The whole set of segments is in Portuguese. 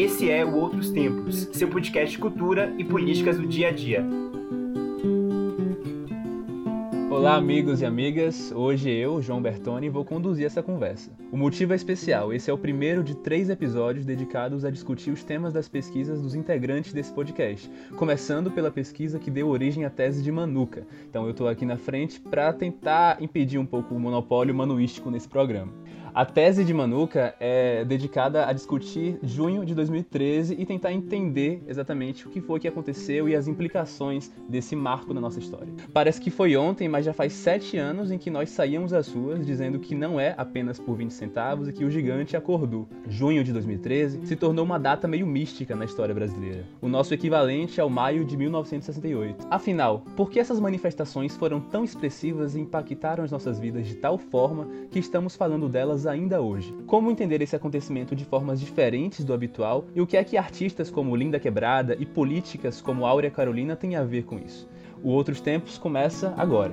Esse é o Outros Tempos, seu podcast de cultura e políticas do dia a dia. Olá, amigos e amigas. Hoje eu, João Bertoni, vou conduzir essa conversa. O motivo é especial. Esse é o primeiro de três episódios dedicados a discutir os temas das pesquisas dos integrantes desse podcast, começando pela pesquisa que deu origem à tese de Manuca. Então eu estou aqui na frente para tentar impedir um pouco o monopólio manuístico nesse programa. A tese de Manuca é dedicada a discutir junho de 2013 e tentar entender exatamente o que foi que aconteceu e as implicações desse marco na nossa história. Parece que foi ontem, mas já faz sete anos em que nós saíamos às ruas dizendo que não é apenas por 20 centavos e que o gigante acordou. Junho de 2013 se tornou uma data meio mística na história brasileira, o nosso equivalente ao maio de 1968. Afinal, por que essas manifestações foram tão expressivas e impactaram as nossas vidas de tal forma que estamos falando delas ainda hoje. Como entender esse acontecimento de formas diferentes do habitual e o que é que artistas como Linda Quebrada e políticas como Áurea Carolina têm a ver com isso? O Outros Tempos começa agora.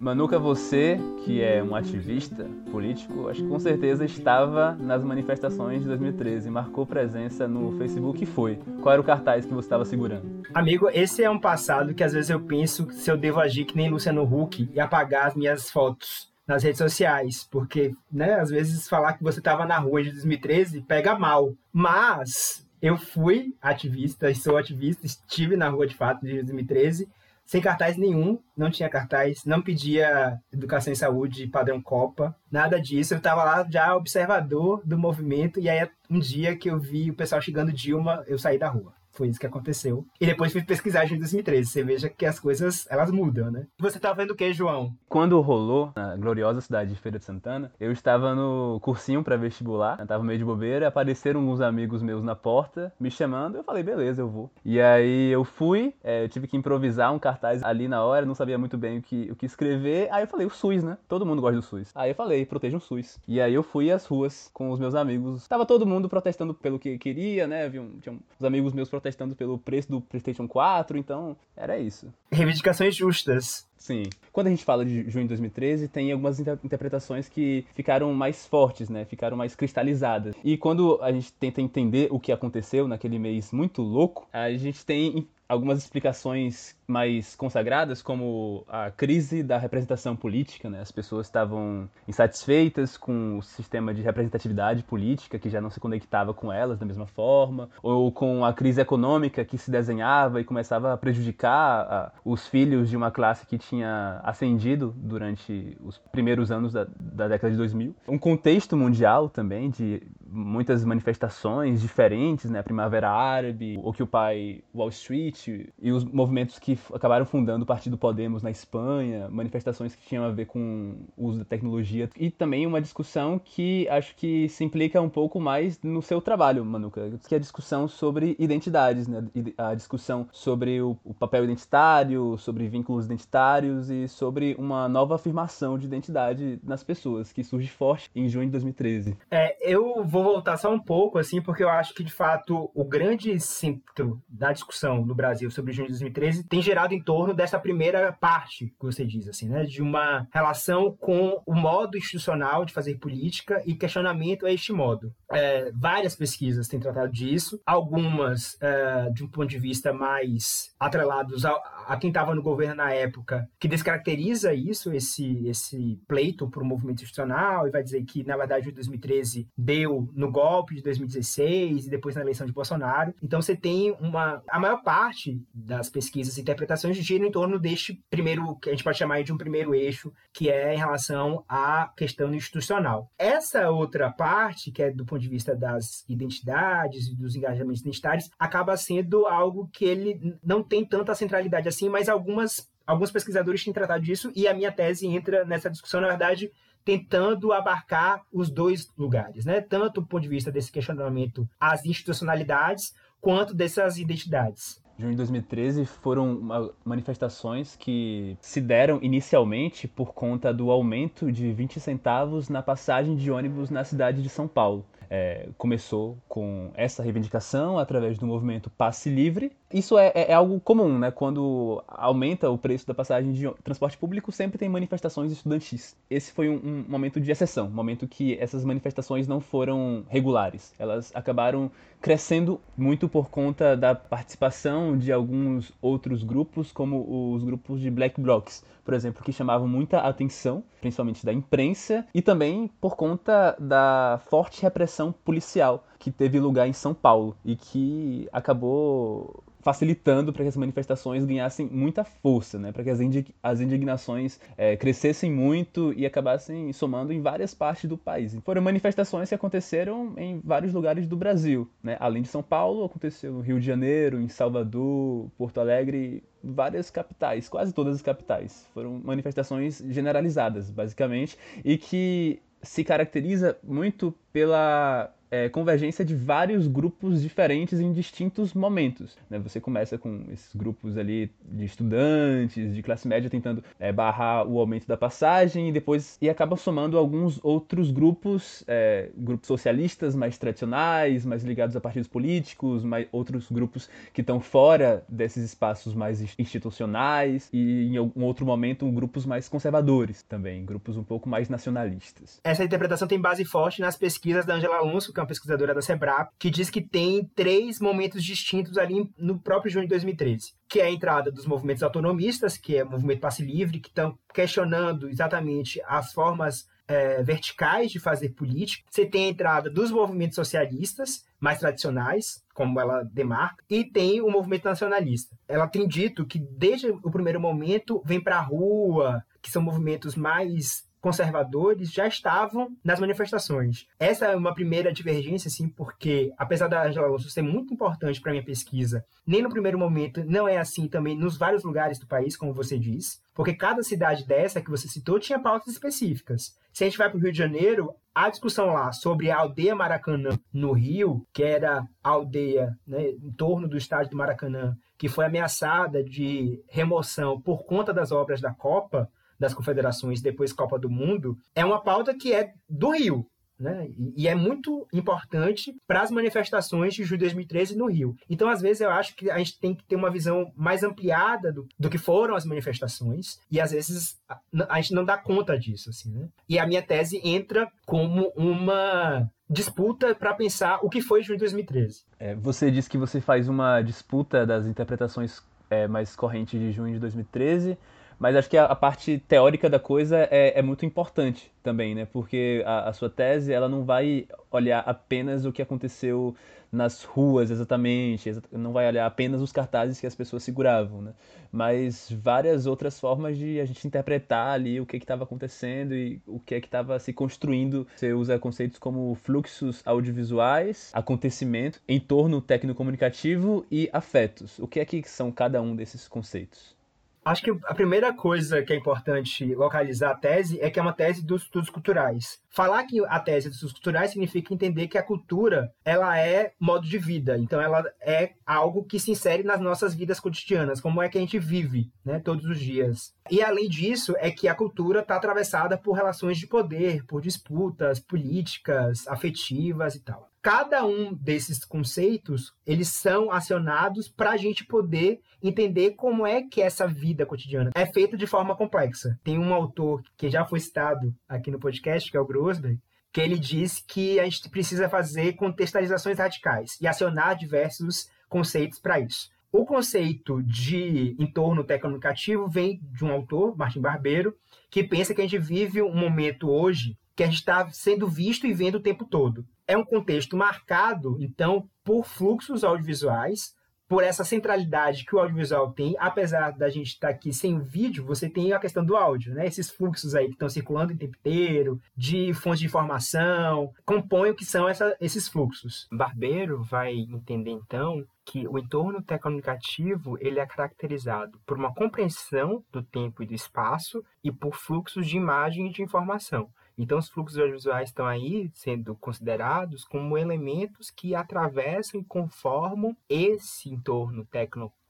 Manuca, você, que é um ativista político, acho que com certeza estava nas manifestações de 2013, marcou presença no Facebook e foi. Qual era o cartaz que você estava segurando? Amigo, esse é um passado que às vezes eu penso se eu devo agir que nem Luciano Huck e apagar as minhas fotos nas redes sociais, porque, né, às vezes falar que você estava na rua de 2013 pega mal. Mas eu fui ativista, sou ativista, estive na rua de fato de 2013 sem cartaz nenhum, não tinha cartaz, não pedia educação e saúde padrão Copa, nada disso. Eu estava lá já observador do movimento, e aí um dia que eu vi o pessoal chegando Dilma, eu saí da rua. Foi isso que aconteceu. E depois fui pesquisar em 2013. Você veja que as coisas, elas mudam, né? Você tá vendo o que, João? Quando rolou na gloriosa cidade de Feira de Santana, eu estava no cursinho para vestibular, eu tava meio de bobeira, apareceram alguns amigos meus na porta, me chamando, eu falei, beleza, eu vou. E aí eu fui, é, eu tive que improvisar um cartaz ali na hora, não sabia muito bem o que, o que escrever, aí eu falei, o SUS, né? Todo mundo gosta do SUS. Aí eu falei, protejam o SUS. E aí eu fui às ruas com os meus amigos, tava todo mundo protestando pelo que queria, né? Tinha uns amigos meus protestando protestando pelo preço do PlayStation 4, então era isso. Reivindicações justas. Sim. Quando a gente fala de junho de 2013, tem algumas inter interpretações que ficaram mais fortes, né? Ficaram mais cristalizadas. E quando a gente tenta entender o que aconteceu naquele mês muito louco, a gente tem algumas explicações mais consagradas, como a crise da representação política, né? As pessoas estavam insatisfeitas com o sistema de representatividade política que já não se conectava com elas da mesma forma, ou com a crise econômica que se desenhava e começava a prejudicar a, os filhos de uma classe que tinha ascendido durante os primeiros anos da, da década de 2000. Um contexto mundial também de muitas manifestações diferentes, né? A Primavera Árabe, Occupy Wall Street e os movimentos que acabaram fundando o Partido Podemos na Espanha, manifestações que tinham a ver com o uso da tecnologia e também uma discussão que acho que se implica um pouco mais no seu trabalho, Manuca, que é a discussão sobre identidades, né? A discussão sobre o, o papel identitário, sobre vínculos identitários e sobre uma nova afirmação de identidade nas pessoas que surge forte em junho de 2013. É, eu vou voltar só um pouco assim, porque eu acho que de fato o grande centro da discussão no Brasil sobre junho de 2013 tem gerado em torno dessa primeira parte que você diz, assim, né? De uma relação com o modo institucional de fazer política e questionamento a este modo. É, várias pesquisas têm tratado disso, algumas é, de um ponto de vista mais atrelados a, a quem estava no governo na época, que descaracteriza isso, esse, esse pleito para o movimento institucional, e vai dizer que, na verdade, o 2013 deu no golpe de 2016 e depois na eleição de Bolsonaro. Então você tem uma. A maior parte das pesquisas e interpretações giram em torno deste primeiro, que a gente pode chamar de um primeiro eixo, que é em relação à questão institucional. Essa outra parte, que é do ponto de vista das identidades e dos engajamentos identitários, acaba sendo algo que ele não tem tanta centralidade assim, mas algumas alguns pesquisadores têm tratado disso e a minha tese entra nessa discussão, na verdade, tentando abarcar os dois lugares, né? Tanto do ponto de vista desse questionamento às institucionalidades, quanto dessas identidades. Junho de 2013 foram manifestações que se deram inicialmente por conta do aumento de 20 centavos na passagem de ônibus na cidade de São Paulo. É, começou com essa reivindicação através do movimento Passe Livre, Isso é, é, é, algo comum, né? Quando aumenta o preço da passagem de transporte público, sempre tem manifestações estudantis. Esse foi um, um momento de exceção, um momento que essas manifestações não foram regulares. Elas acabaram crescendo muito por conta da participação de alguns outros grupos, como os grupos de black blocs, por exemplo, que chamavam muita atenção, principalmente da imprensa, e também por conta da forte repressão policial que teve lugar em São Paulo e que acabou facilitando para que as manifestações ganhassem muita força, né? para que as, as indignações é, crescessem muito e acabassem somando em várias partes do país. Foram manifestações que aconteceram em vários lugares do Brasil. Né? Além de São Paulo, aconteceu no Rio de Janeiro, em Salvador, Porto Alegre, várias capitais, quase todas as capitais. Foram manifestações generalizadas, basicamente, e que se caracteriza muito pela é, convergência de vários grupos diferentes em distintos momentos. Né? Você começa com esses grupos ali de estudantes, de classe média, tentando é, barrar o aumento da passagem e depois e acaba somando alguns outros grupos, é, grupos socialistas mais tradicionais, mais ligados a partidos políticos, mais, outros grupos que estão fora desses espaços mais institucionais e em algum outro momento grupos mais conservadores também, grupos um pouco mais nacionalistas. Essa interpretação tem base forte nas pesquisas da Angela Alonso, uma pesquisadora da Sebrap, que diz que tem três momentos distintos ali no próprio junho de 2013, que é a entrada dos movimentos autonomistas, que é o movimento passe livre, que estão questionando exatamente as formas é, verticais de fazer política. Você tem a entrada dos movimentos socialistas, mais tradicionais, como ela demarca, e tem o movimento nacionalista. Ela tem dito que desde o primeiro momento vem para a rua, que são movimentos mais conservadores já estavam nas manifestações. Essa é uma primeira divergência, assim, porque apesar da Angela Alonso ser muito importante para minha pesquisa, nem no primeiro momento não é assim também nos vários lugares do país, como você diz, porque cada cidade dessa que você citou tinha pautas específicas. Se a gente vai para o Rio de Janeiro, a discussão lá sobre a aldeia Maracanã no Rio, que era a aldeia né, em torno do estádio do Maracanã, que foi ameaçada de remoção por conta das obras da Copa, das confederações, depois Copa do Mundo, é uma pauta que é do Rio. Né? E é muito importante para as manifestações de julho de 2013 no Rio. Então, às vezes, eu acho que a gente tem que ter uma visão mais ampliada do, do que foram as manifestações, e às vezes a, a gente não dá conta disso. Assim, né? E a minha tese entra como uma disputa para pensar o que foi julho de 2013. É, você disse que você faz uma disputa das interpretações é, mais correntes de junho de 2013 mas acho que a, a parte teórica da coisa é, é, muito importante também, né? Porque a, a, sua tese ela não vai olhar apenas o que aconteceu nas ruas exatamente, não vai olhar apenas os cartazes que as pessoas seguravam, né? Mas várias outras formas de a gente interpretar ali o que estava acontecendo e o que é estava se construindo. Você usa conceitos como fluxos audiovisuais, acontecimento, entorno técnico-comunicativo e afetos. O que é que são cada um desses conceitos? Acho que a primeira coisa que é importante localizar a tese é que é uma tese dos estudos culturais. Falar que a tese dos culturais significa entender que a cultura ela é modo de vida, então ela é algo que se insere nas nossas vidas cotidianas, como é que a gente vive, né, todos os dias. E além disso, é que a cultura está atravessada por relações de poder, por disputas políticas, afetivas e tal cada um desses conceitos eles são acionados para a gente poder entender como é que essa vida cotidiana é feita de forma complexa. Tem um autor que já foi citado aqui no podcast, que é o Grosberg, que ele diz que a gente precisa fazer contextualizações radicais e acionar diversos conceitos para isso. O conceito de entorno tecnocomunicativo vem de um autor, Martin Barbeiro, que pensa que a gente vive um momento hoje que a gente está sendo visto e vendo o tempo todo. É um contexto marcado, então, por fluxos audiovisuais, por essa centralidade que o audiovisual tem, apesar da gente estar tá aqui sem o vídeo, você tem a questão do áudio, né? Esses fluxos aí que estão circulando o tempo inteiro, de fontes de informação, compõem o que são essa, esses fluxos. Barbeiro vai entender, então, que o entorno tecnocomunicativo ele é caracterizado por uma compreensão do tempo e do espaço e por fluxos de imagem e de informação. Então, os fluxos audiovisuais estão aí sendo considerados como elementos que atravessam e conformam esse entorno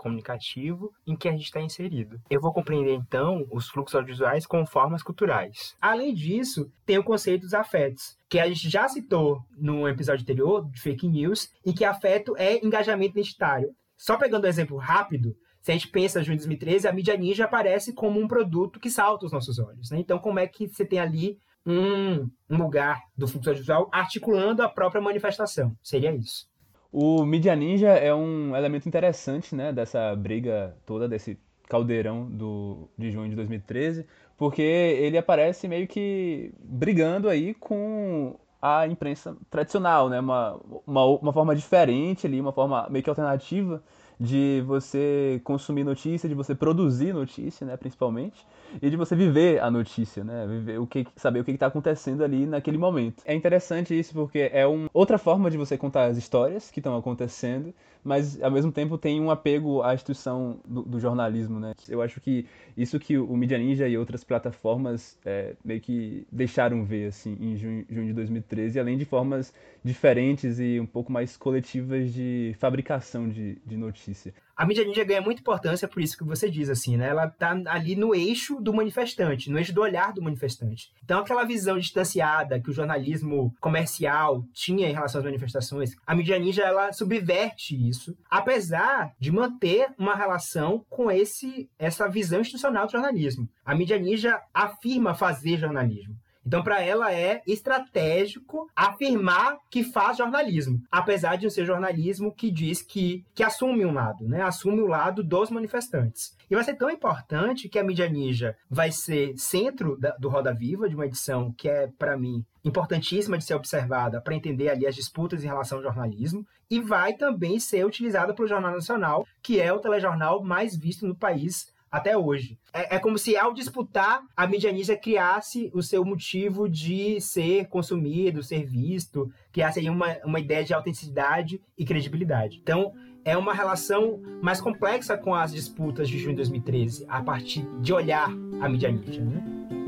tecnocomunicativo em que a gente está inserido. Eu vou compreender, então, os fluxos audiovisuais como formas culturais. Além disso, tem o conceito dos afetos, que a gente já citou no episódio anterior, de fake news, em que afeto é engajamento identitário Só pegando um exemplo rápido, se a gente pensa junho de 2013, a mídia ninja aparece como um produto que salta os nossos olhos. Né? Então, como é que você tem ali um lugar do fluxo audiovisual articulando a própria manifestação? Seria isso. O Mídia Ninja é um elemento interessante né, dessa briga toda, desse caldeirão do, de junho de 2013, porque ele aparece meio que brigando aí com a imprensa tradicional, né? Uma, uma, uma forma diferente ali, uma forma meio que alternativa de você consumir notícia, de você produzir notícia, né, principalmente, e de você viver a notícia, né, viver o que, saber o que está acontecendo ali naquele momento. É interessante isso porque é uma outra forma de você contar as histórias que estão acontecendo, mas ao mesmo tempo tem um apego à instituição do, do, jornalismo, né? Eu acho que isso que o Media Ninja e outras plataformas é, meio que deixaram ver assim em junho, junho de 2013, além de formas diferentes e um pouco mais coletivas de fabricação de, de notícia a mídia ninja ganha muita importância por isso que você diz, assim, né? Ela tá ali no eixo do manifestante, no eixo do olhar do manifestante. Então, aquela visão distanciada que o jornalismo comercial tinha em relação às manifestações, a mídia ninja, ela subverte isso, apesar de manter uma relação com esse essa visão institucional do jornalismo. A mídia ninja afirma fazer jornalismo. Então, para ela é estratégico afirmar que faz jornalismo, apesar de ser jornalismo que diz que, que assume um lado, né? Assume o lado dos manifestantes. E vai ser tão importante que a mídia ninja vai ser centro da, do Roda Viva, de uma edição que é, para mim, importantíssima de ser observada para entender ali as disputas em relação ao jornalismo e vai também ser utilizada pelo Jornal Nacional, que é o telejornal mais visto no país até hoje. É, é, como se ao disputar, a mídia ninja criasse o seu motivo de ser consumido, ser visto, criasse aí uma, uma ideia de autenticidade e credibilidade. Então, é uma relação mais complexa com as disputas de junho de 2013, a partir de olhar a mídia ninja, né?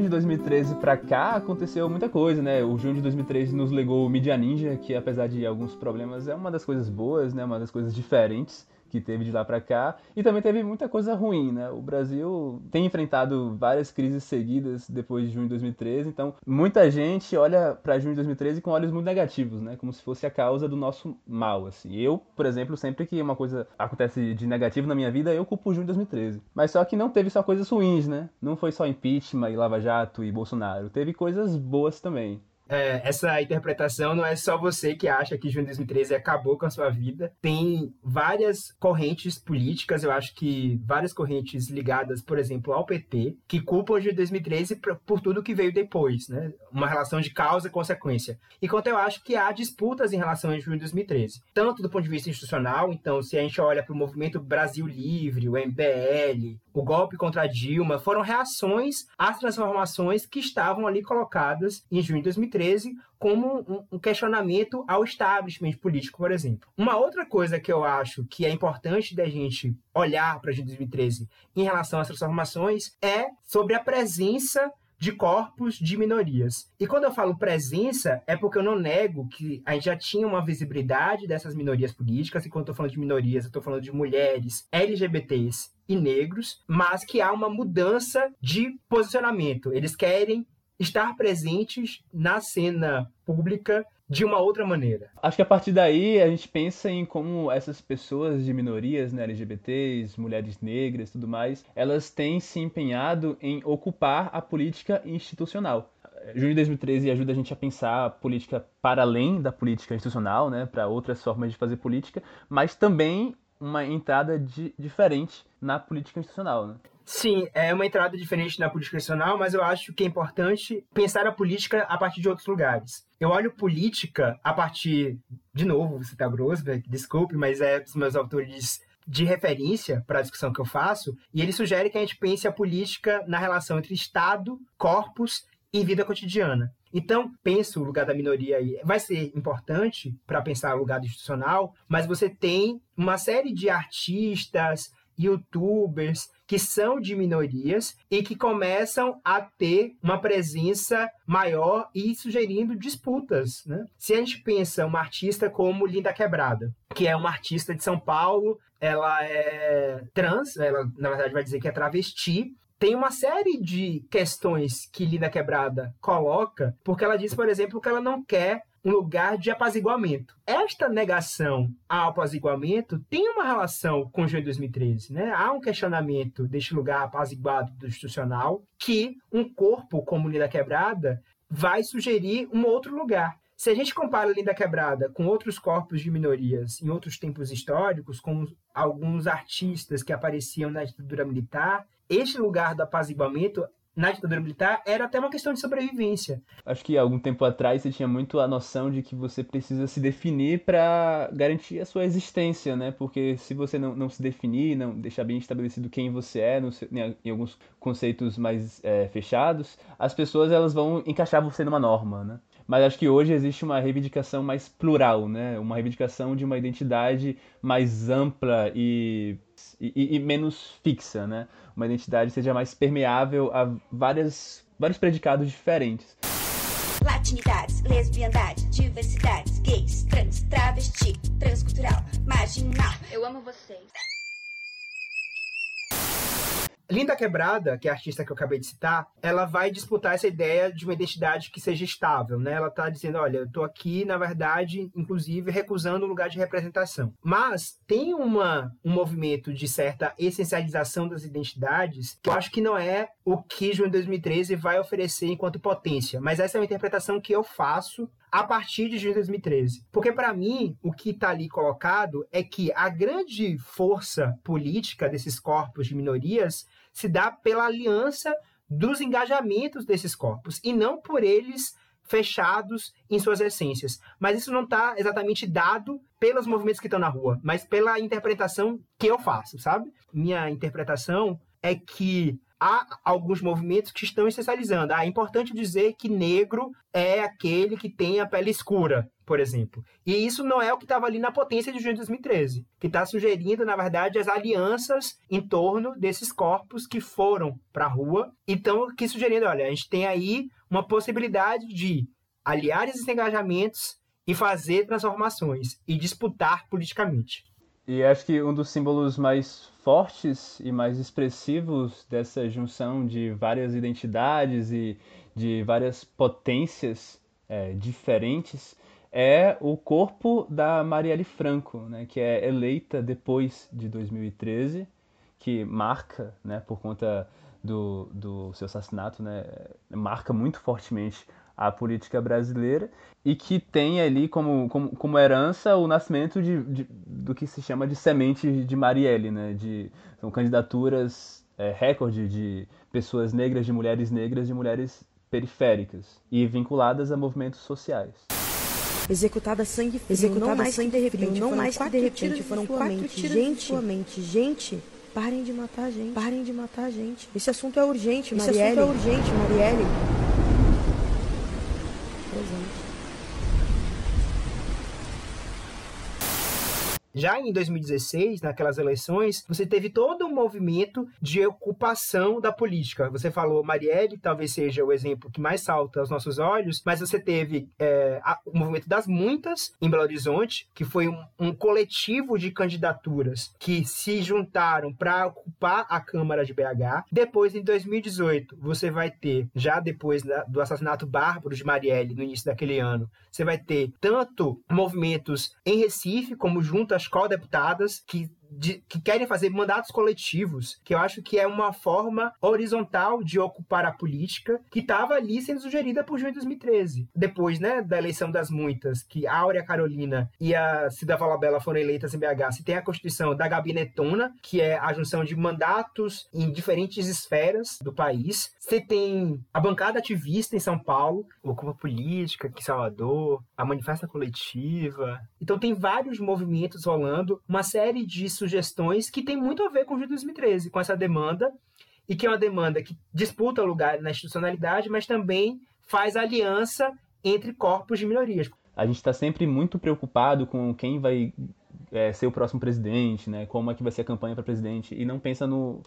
Junho de 2013 para cá aconteceu muita coisa, né? O junho de 2013 nos legou o Media Ninja, que apesar de alguns problemas é uma das coisas boas, né? Uma das coisas diferentes que teve de lá para cá. E também teve muita coisa ruim, né? O Brasil tem enfrentado várias crises seguidas depois de junho de 2013, então muita gente olha para junho de 2013 com olhos muito negativos, né? Como se fosse a causa do nosso mal, assim. Eu, por exemplo, sempre que uma coisa acontece de negativo na minha vida, eu culpo junho de 2013. Mas só que não teve só coisas ruins, né? Não foi só impeachment e Lava Jato e Bolsonaro. Teve coisas boas também é, essa interpretação não é só você que acha que junho de 2013 acabou com a sua vida. Tem várias correntes políticas, eu acho que várias correntes ligadas, por exemplo, ao PT, que culpam junho de 2013 por, por tudo que veio depois, né? Uma relação de causa e consequência. Enquanto eu acho que há disputas em relação a junho de 2013, tanto do ponto de vista institucional, então se a gente olha para o movimento Brasil Livre, o MBL, o golpe contra Dilma, foram reações às transformações que estavam ali colocadas em junho de 2013 2013 como um questionamento ao establishment político, por exemplo. Uma outra coisa que eu acho que é importante da gente olhar para 2013 em relação às transformações é sobre a presença de corpos de minorias. E quando eu falo presença, é porque eu não nego que a gente já tinha uma visibilidade dessas minorias políticas, e quando eu estou falando de minorias, eu estou falando de mulheres, LGBTs e negros, mas que há uma mudança de posicionamento. Eles querem estar presentes na cena pública de uma outra maneira. Acho que a partir daí a gente pensa em como essas pessoas de minorias, né, LGBTs, mulheres negras, tudo mais, elas têm se empenhado em ocupar a política institucional. Junho de 2013 ajuda a gente a pensar a política para além da política institucional, né, para outras formas de fazer política, mas também uma entrada de, diferente na política institucional. Né? Sim, é uma entrada diferente na política nacional, mas eu acho que é importante pensar a política a partir de outros lugares. Eu olho política a partir, de novo, você tá Grosberg, desculpe, mas é dos meus autores de referência para a discussão que eu faço, e ele sugere que a gente pense a política na relação entre Estado, corpos e vida cotidiana. Então, penso o lugar da minoria aí. Vai ser importante para pensar o lugar institucional, mas você tem uma série de artistas, youtubers que são de minorias e que começam a ter uma presença maior e sugerindo disputas. Né? Se a gente pensa uma artista como Linda Quebrada, que é uma artista de São Paulo, ela é trans, ela na verdade vai dizer que é travesti, tem uma série de questões que Linda Quebrada coloca, porque ela diz, por exemplo, que ela não quer um lugar de apaziguamento. Esta negação ao apaziguamento tem uma relação com o junho de 2013. Né? Há um questionamento deste lugar apaziguado do institucional que um corpo como Linda Quebrada vai sugerir um outro lugar. Se a gente compara Linda Quebrada com outros corpos de minorias em outros tempos históricos, como alguns artistas que apareciam na ditadura militar, este lugar do apaziguamento na ditadura militar era até uma questão de sobrevivência. Acho que algum tempo atrás você tinha muito a noção de que você precisa se definir para garantir a sua existência, né? Porque se você não, não se definir, não deixar bem estabelecido quem você é, no, em alguns conceitos mais é, fechados, as pessoas elas vão encaixar você numa norma, né? mas acho que hoje existe uma reivindicação mais plural, né? Uma reivindicação de uma identidade mais ampla e, e, e menos fixa, né? Uma identidade seja mais permeável a várias, vários predicados diferentes. Latinidades, lesbiandade, diversidades, gays, trans, travesti, transcultural, marginal. Eu amo vocês. Linda Quebrada, que é a artista que eu acabei de citar, ela vai disputar essa ideia de uma identidade que seja estável, né? Ela está dizendo, olha, eu estou aqui, na verdade, inclusive, recusando um lugar de representação. Mas tem uma, um movimento de certa essencialização das identidades que eu acho que não é o que Junho 2013 vai oferecer enquanto potência, mas essa é uma interpretação que eu faço a partir de junho de 2013. Porque, para mim, o que está ali colocado é que a grande força política desses corpos de minorias se dá pela aliança dos engajamentos desses corpos e não por eles fechados em suas essências. Mas isso não está exatamente dado pelos movimentos que estão na rua, mas pela interpretação que eu faço, sabe? Minha interpretação é que há alguns movimentos que estão essencializando. Ah, é importante dizer que negro é aquele que tem a pele escura, por exemplo. E isso não é o que estava ali na potência de junho de 2013, que está sugerindo, na verdade, as alianças em torno desses corpos que foram para a rua. Então, que sugerindo, olha, a gente tem aí uma possibilidade de aliar esses engajamentos e fazer transformações e disputar politicamente. E acho que um dos símbolos mais fortes e mais expressivos dessa junção de várias identidades e de várias potências é, diferentes é o corpo da Marielle Franco, né, que é eleita depois de 2013, que marca, né, por conta do, do seu assassinato, né, marca muito fortemente a política brasileira e que tem ali como, como, como herança o nascimento de, de, do que se chama de semente de Marielle, né? De, são candidaturas é, recorde de pessoas negras, de mulheres negras, de mulheres periféricas e vinculadas a movimentos sociais. Executada sangue frio, Executada não mais sangue de repente, não mais que de repente, foram quatro tiros gente, sua mente. Gente, parem de matar a gente. Parem de matar a gente. Esse assunto é urgente, Marielle. Esse assunto é urgente, Marielle. Já em 2016, naquelas eleições, você teve todo um movimento de ocupação da política. Você falou, Marielle talvez seja o exemplo que mais salta aos nossos olhos, mas você teve é, a, o movimento das muitas em Belo Horizonte, que foi um, um coletivo de candidaturas que se juntaram para ocupar a Câmara de BH. Depois, em 2018, você vai ter, já depois da, do assassinato bárbaro de Marielle, no início daquele ano, você vai ter tanto movimentos em Recife, como junto das co-deputadas que de, que querem fazer mandatos coletivos, que eu acho que é uma forma horizontal de ocupar a política, que estava ali sendo sugerida por junho de 2013. Depois, né, da eleição das muitas, que a Áurea Carolina e a Cida Valabella foram eleitas em BH, se tem a constituição da gabinetona, que é a junção de mandatos em diferentes esferas do país. Você tem a bancada ativista em São Paulo, Ocupa Política aqui em Salvador, a Manifesta Coletiva. Então tem vários movimentos rolando, uma série de sugestões que tem muito a ver com o de 2013, com essa demanda, e que é uma demanda que disputa lugar na institucionalidade, mas também faz aliança entre corpos de minorias. A gente está sempre muito preocupado com quem vai é, ser o próximo presidente, né? como é que vai ser a campanha para presidente, e não pensa no,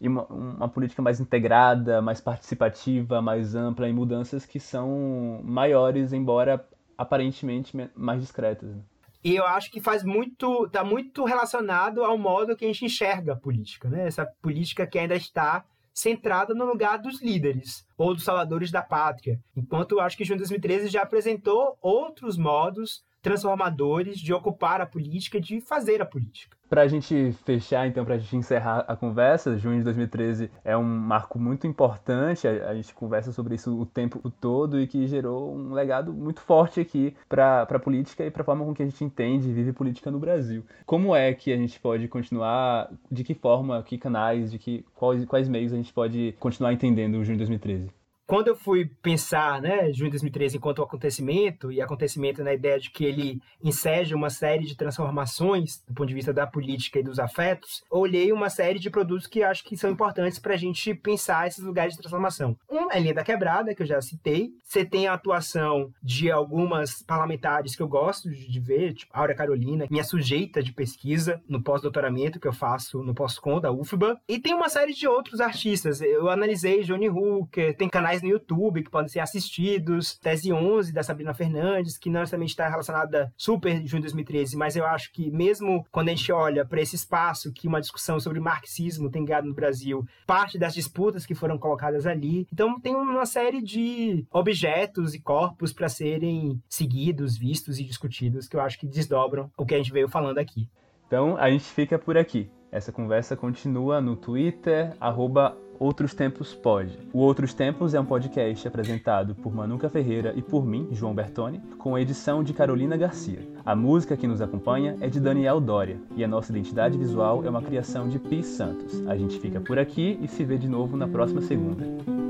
em uma, uma, política mais integrada, mais participativa, mais ampla, em mudanças que são maiores, embora aparentemente mais discretas. Né? E eu acho que faz muito, está muito relacionado ao modo que a gente enxerga a política, né? Essa política que ainda está centrada no lugar dos líderes ou dos salvadores da pátria. Enquanto eu acho que Junho 2013 já apresentou outros modos transformadores de ocupar a política, de fazer a política. Para a gente fechar, então, para a gente encerrar a conversa, junho de 2013 é um marco muito importante, a, a, gente conversa sobre isso o tempo todo e que gerou um legado muito forte aqui para a política e para a forma com que a gente entende e vive política no Brasil. Como é que a gente pode continuar, de que forma, que canais, de que quais, quais meios a gente pode continuar entendendo o junho de 2013? Quando eu fui pensar, né, junho de 2013 enquanto acontecimento, e acontecimento na ideia de que ele enseja uma série de transformações do ponto de vista da política e dos afetos, olhei uma série de produtos que acho que são importantes para a gente pensar esses lugares de transformação. Um é linha da quebrada, que eu já citei. Você tem a atuação de algumas parlamentares que eu gosto de ver, tipo Áurea Carolina, minha sujeita de pesquisa no pós-doutoramento que eu faço no pós-com da UFBA. E tem uma série de outros artistas. Eu analisei Johnny Hooker, tem canais canais no YouTube que podem ser assistidos. Tese 11 da Sabrina Fernandes, que não necessariamente está relacionada super junho de 2013, mas eu acho que mesmo quando a gente olha para esse espaço que uma discussão sobre marxismo tem ganhado no Brasil, parte das disputas que foram colocadas ali. Então tem uma série de objetos e corpos para serem seguidos, vistos e discutidos que eu acho que desdobram o que a gente veio falando aqui. Então a gente fica por aqui. Essa conversa continua no Twitter, arroba Outros Tempos Pode. O Outros Tempos é um podcast apresentado por Manuca Ferreira e por mim, João Bertoni, com a edição de Carolina Garcia. A música que nos acompanha é de Daniel Dória e a nossa identidade visual é uma criação de Pi Santos. A gente fica por aqui e se vê de novo na próxima segunda.